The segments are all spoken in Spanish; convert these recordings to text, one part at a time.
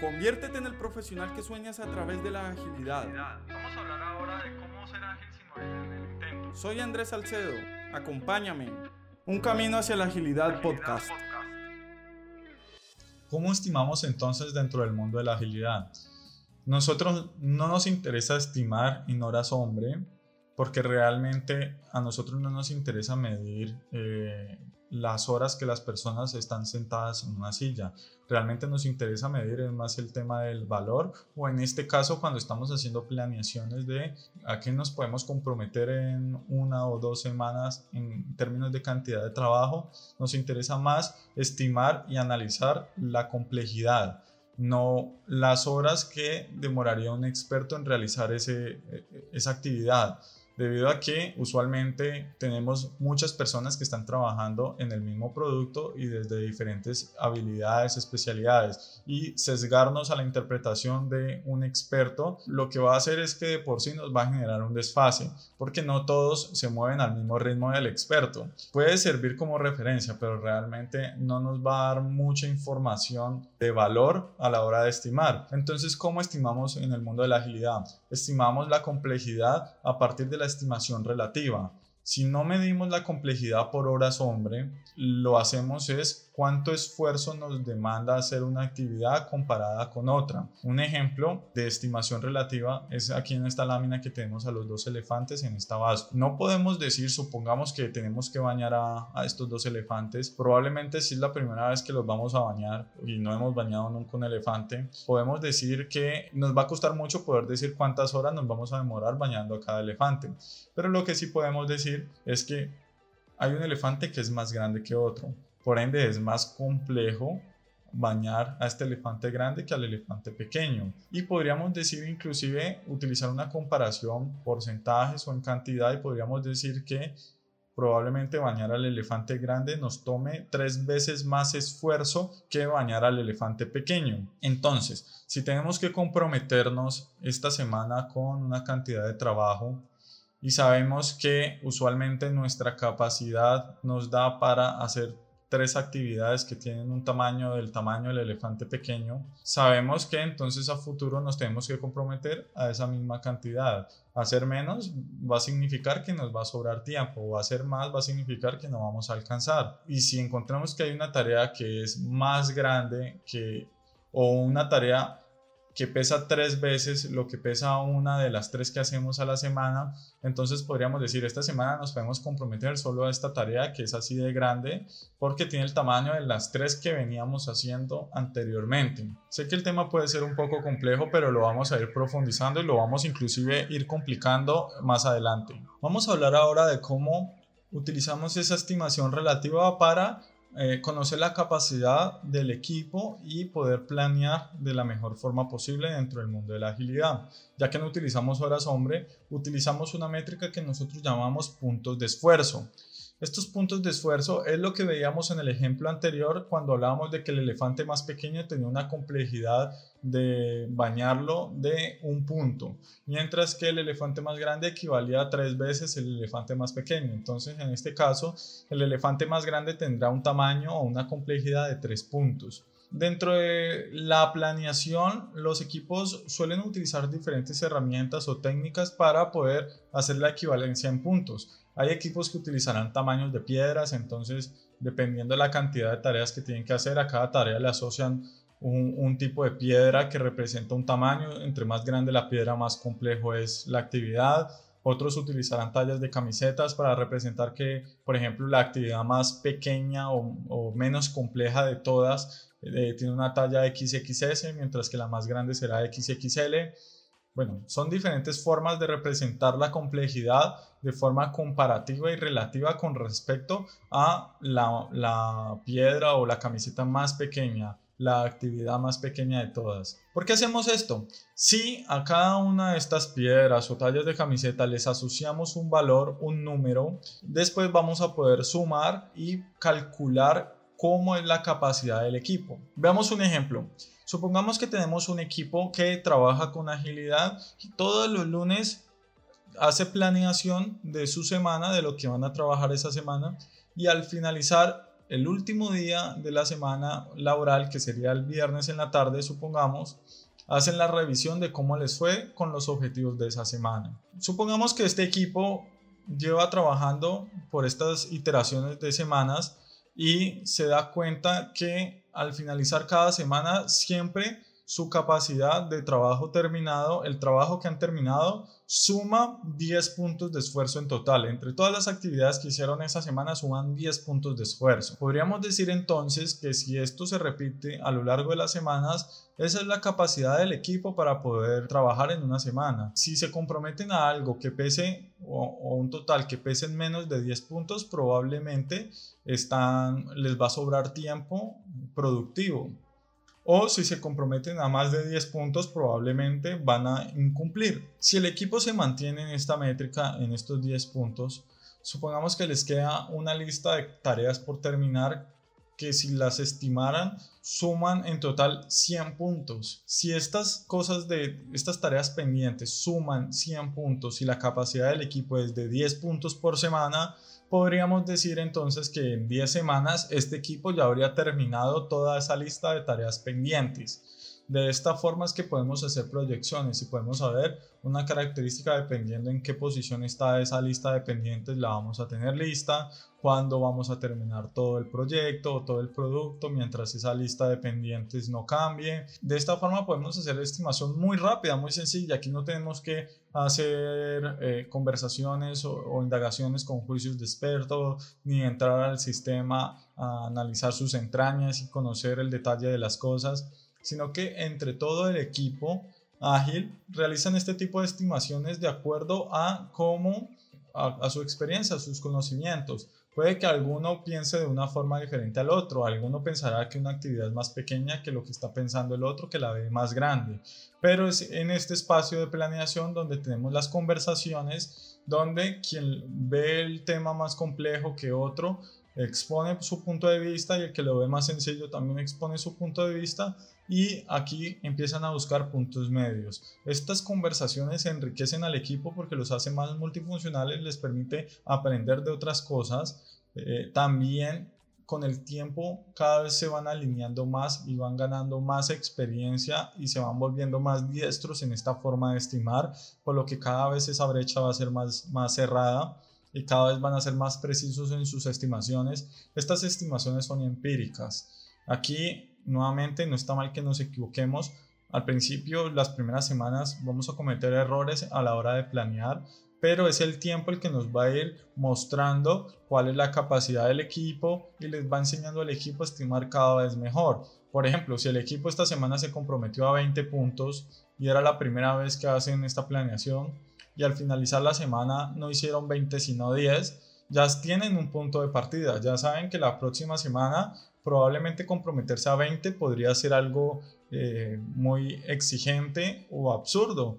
Conviértete en el profesional que sueñas a través de la agilidad. Vamos a hablar ahora de cómo ser ágil sin morir en el intento. Soy Andrés Salcedo. Acompáñame. Un camino hacia la agilidad podcast. ¿Cómo estimamos entonces dentro del mundo de la agilidad? Nosotros no nos interesa estimar en horas hombre, porque realmente a nosotros no nos interesa medir eh, las horas que las personas están sentadas en una silla. Realmente nos interesa medir más el tema del valor o en este caso cuando estamos haciendo planeaciones de a qué nos podemos comprometer en una o dos semanas en términos de cantidad de trabajo, nos interesa más estimar y analizar la complejidad no las horas que demoraría un experto en realizar ese, e, esa actividad debido a que usualmente tenemos muchas personas que están trabajando en el mismo producto y desde diferentes habilidades, especialidades y sesgarnos a la interpretación de un experto lo que va a hacer es que de por sí nos va a generar un desfase porque no todos se mueven al mismo ritmo del experto. Puede servir como referencia pero realmente no nos va a dar mucha información de valor a la hora de estimar. Entonces, ¿cómo estimamos en el mundo de la agilidad? Estimamos la complejidad a partir de la estimación relativa. Si no medimos la complejidad por horas hombre, lo hacemos es cuánto esfuerzo nos demanda hacer una actividad comparada con otra. Un ejemplo de estimación relativa es aquí en esta lámina que tenemos a los dos elefantes en esta base. No podemos decir, supongamos que tenemos que bañar a, estos dos elefantes, probablemente si es la primera vez que los vamos a bañar y no hemos bañado nunca un elefante, podemos decir que nos va a costar mucho poder decir cuántas horas nos vamos a demorar bañando a cada elefante. Pero lo que sí podemos decir es que hay un elefante que es más grande que otro por ende es más complejo bañar a este elefante grande que al elefante pequeño. Y podríamos decir inclusive utilizar una comparación porcentajes o en cantidad y podríamos decir que probablemente bañar al elefante grande nos tome tres veces más esfuerzo que bañar al elefante pequeño. Entonces, si tenemos que comprometernos esta semana con una cantidad de trabajo y sabemos que usualmente nuestra capacidad nos da para hacer tres actividades que tienen un tamaño del tamaño del elefante pequeño, sabemos que entonces a futuro nos tenemos que comprometer a esa misma cantidad. Hacer menos va a significar que nos va a sobrar tiempo, o hacer más va a significar que no vamos a alcanzar. Y si encontramos que hay una tarea que es más grande que o una tarea que pesa tres veces lo que pesa una de las tres que hacemos a la semana, entonces podríamos decir, esta semana nos podemos comprometer solo a esta tarea que es así de grande porque tiene el tamaño de las tres que veníamos haciendo anteriormente. Sé que el tema puede ser un poco complejo, pero lo vamos a ir profundizando y lo vamos inclusive ir complicando más adelante. Vamos a hablar ahora de cómo utilizamos esa estimación relativa para eh, conocer la capacidad del equipo y poder planear de la mejor forma posible dentro del mundo de la agilidad. Ya que no utilizamos horas hombre, utilizamos una métrica que nosotros llamamos puntos de esfuerzo. Estos puntos de esfuerzo es lo que veíamos en el ejemplo anterior cuando hablábamos de que el elefante más pequeño tenía una complejidad de bañarlo de un punto, mientras que el elefante más grande equivalía a tres veces el elefante más pequeño. Entonces, en este caso, el elefante más grande tendrá un tamaño o una complejidad de tres puntos. Dentro de la planeación, los equipos suelen utilizar diferentes herramientas o técnicas para poder hacer la equivalencia en puntos. Hay equipos que utilizarán tamaños de piedras, entonces dependiendo de la cantidad de tareas que tienen que hacer, a cada tarea le asocian un, tipo de piedra que representa un tamaño. Entre más grande la piedra, más complejo es la actividad. Otros utilizarán tallas de camisetas para representar que, por ejemplo, la actividad más pequeña o, menos compleja de todas eh, tiene una talla XXS, mientras que la más grande será XXL. Bueno, son diferentes formas de representar la complejidad de forma comparativa y relativa con respecto a la, piedra o la camiseta más pequeña, la actividad más pequeña de todas. ¿Por qué hacemos esto? Si a cada una de estas piedras o tallas de camiseta les asociamos un valor, un número, después vamos a poder sumar y calcular cómo es la capacidad del equipo. Veamos un ejemplo. Supongamos que tenemos un equipo que trabaja con agilidad y todos los lunes hace planeación de su semana, de lo que van a trabajar esa semana y al finalizar el último día de la semana laboral, que sería el viernes en la tarde, supongamos, hacen la revisión de cómo les fue con los objetivos de esa semana. Supongamos que este equipo lleva trabajando por estas iteraciones de semanas y se da cuenta que al finalizar cada semana siempre su capacidad de trabajo terminado, el trabajo que han terminado, suma 10 puntos de esfuerzo en total. Entre todas las actividades que hicieron esa semana suman 10 puntos de esfuerzo. Podríamos decir entonces que si esto se repite a lo largo de las semanas, esa es la capacidad del equipo para poder trabajar en una semana. Si se comprometen a algo que pese o, un total que pesen menos de 10 puntos, probablemente están, les va a sobrar tiempo productivo o si se comprometen a más de 10 puntos probablemente van a incumplir. Si el equipo se mantiene en esta métrica, en estos 10 puntos, supongamos que les queda una lista de tareas por terminar que si las estimaran suman en total 100 puntos. Si estas cosas de estas tareas pendientes suman 100 puntos y la capacidad del equipo es de 10 puntos por semana, podríamos decir entonces que en 10 semanas este equipo ya habría terminado toda esa lista de tareas pendientes. De esta forma es que podemos hacer proyecciones y podemos saber una característica dependiendo en qué posición está esa lista de pendientes, la vamos a tener lista, cuándo vamos a terminar todo el proyecto o todo el producto mientras esa lista de pendientes no cambie. De esta forma podemos hacer estimación muy rápida, muy sencilla. Aquí no tenemos que hacer eh, conversaciones o, indagaciones con juicios de experto ni entrar al sistema a analizar sus entrañas y conocer el detalle de las cosas sino que entre todo el equipo ágil realizan este tipo de estimaciones de acuerdo a cómo, a, su experiencia, a sus conocimientos. Puede que alguno piense de una forma diferente al otro, alguno pensará que una actividad es más pequeña que lo que está pensando el otro, que la ve más grande. Pero es en este espacio de planeación donde tenemos las conversaciones, donde quien ve el tema más complejo que otro expone su punto de vista y el que lo ve más sencillo también expone su punto de vista y aquí empiezan a buscar puntos medios. Estas conversaciones enriquecen al equipo porque los hace más multifuncionales, les permite aprender de otras cosas. Eh, también con el tiempo cada vez se van alineando más y van ganando más experiencia y se van volviendo más diestros en esta forma de estimar, por lo que cada vez esa brecha va a ser más, más cerrada y cada vez van a ser más precisos en sus estimaciones. Estas estimaciones son empíricas. Aquí, nuevamente, no está mal que nos equivoquemos. Al principio, las primeras semanas, vamos a cometer errores a la hora de planear, pero es el tiempo el que nos va a ir mostrando cuál es la capacidad del equipo y les va enseñando al equipo a estimar cada vez mejor. Por ejemplo, si el equipo esta semana se comprometió a 20 puntos y era la primera vez que hacen esta planeación, y al finalizar la semana no hicieron 20 sino 10, ya tienen un punto de partida, ya saben que la próxima semana probablemente comprometerse a 20 podría ser algo eh, muy exigente o absurdo.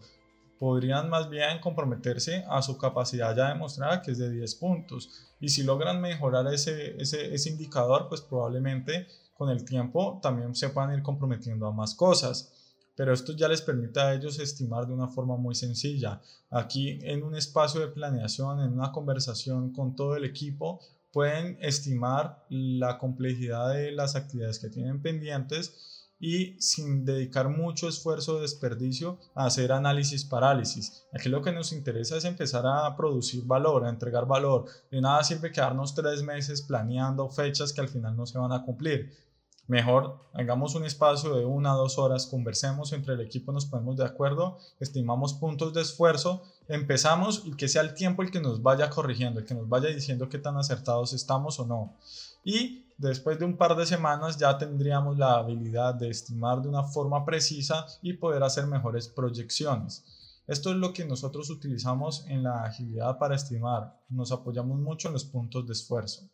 Podrían más bien comprometerse a su capacidad ya demostrada que es de 10 puntos. Y si logran mejorar ese, ese, ese indicador, pues probablemente con el tiempo también se puedan ir comprometiendo a más cosas pero esto ya les permite a ellos estimar de una forma muy sencilla. Aquí en un espacio de planeación, en una conversación con todo el equipo, pueden estimar la complejidad de las actividades que tienen pendientes y sin dedicar mucho esfuerzo o desperdicio a hacer análisis parálisis. Aquí lo que nos interesa es empezar a producir valor, a entregar valor. De nada sirve quedarnos tres meses planeando fechas que al final no se van a cumplir Mejor hagamos un espacio de una dos horas, conversemos entre el equipo, nos ponemos de acuerdo, estimamos puntos de esfuerzo, empezamos y que sea el tiempo el que nos vaya corrigiendo, el que nos vaya diciendo qué tan acertados estamos o no. Y después de un par de semanas ya tendríamos la habilidad de estimar de una forma precisa y poder hacer mejores proyecciones. Esto es lo que nosotros utilizamos en la agilidad para estimar. Nos apoyamos mucho en los puntos de esfuerzo.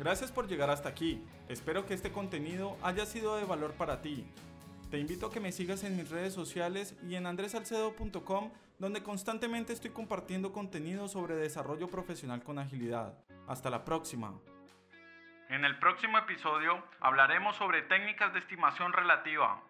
Gracias por llegar hasta aquí. Espero que este contenido haya sido de valor para ti. Te invito a que me sigas en mis redes sociales y en andresalcedo.com donde constantemente estoy compartiendo contenido sobre desarrollo profesional con agilidad. Hasta la próxima. En el próximo episodio hablaremos sobre técnicas de estimación relativa.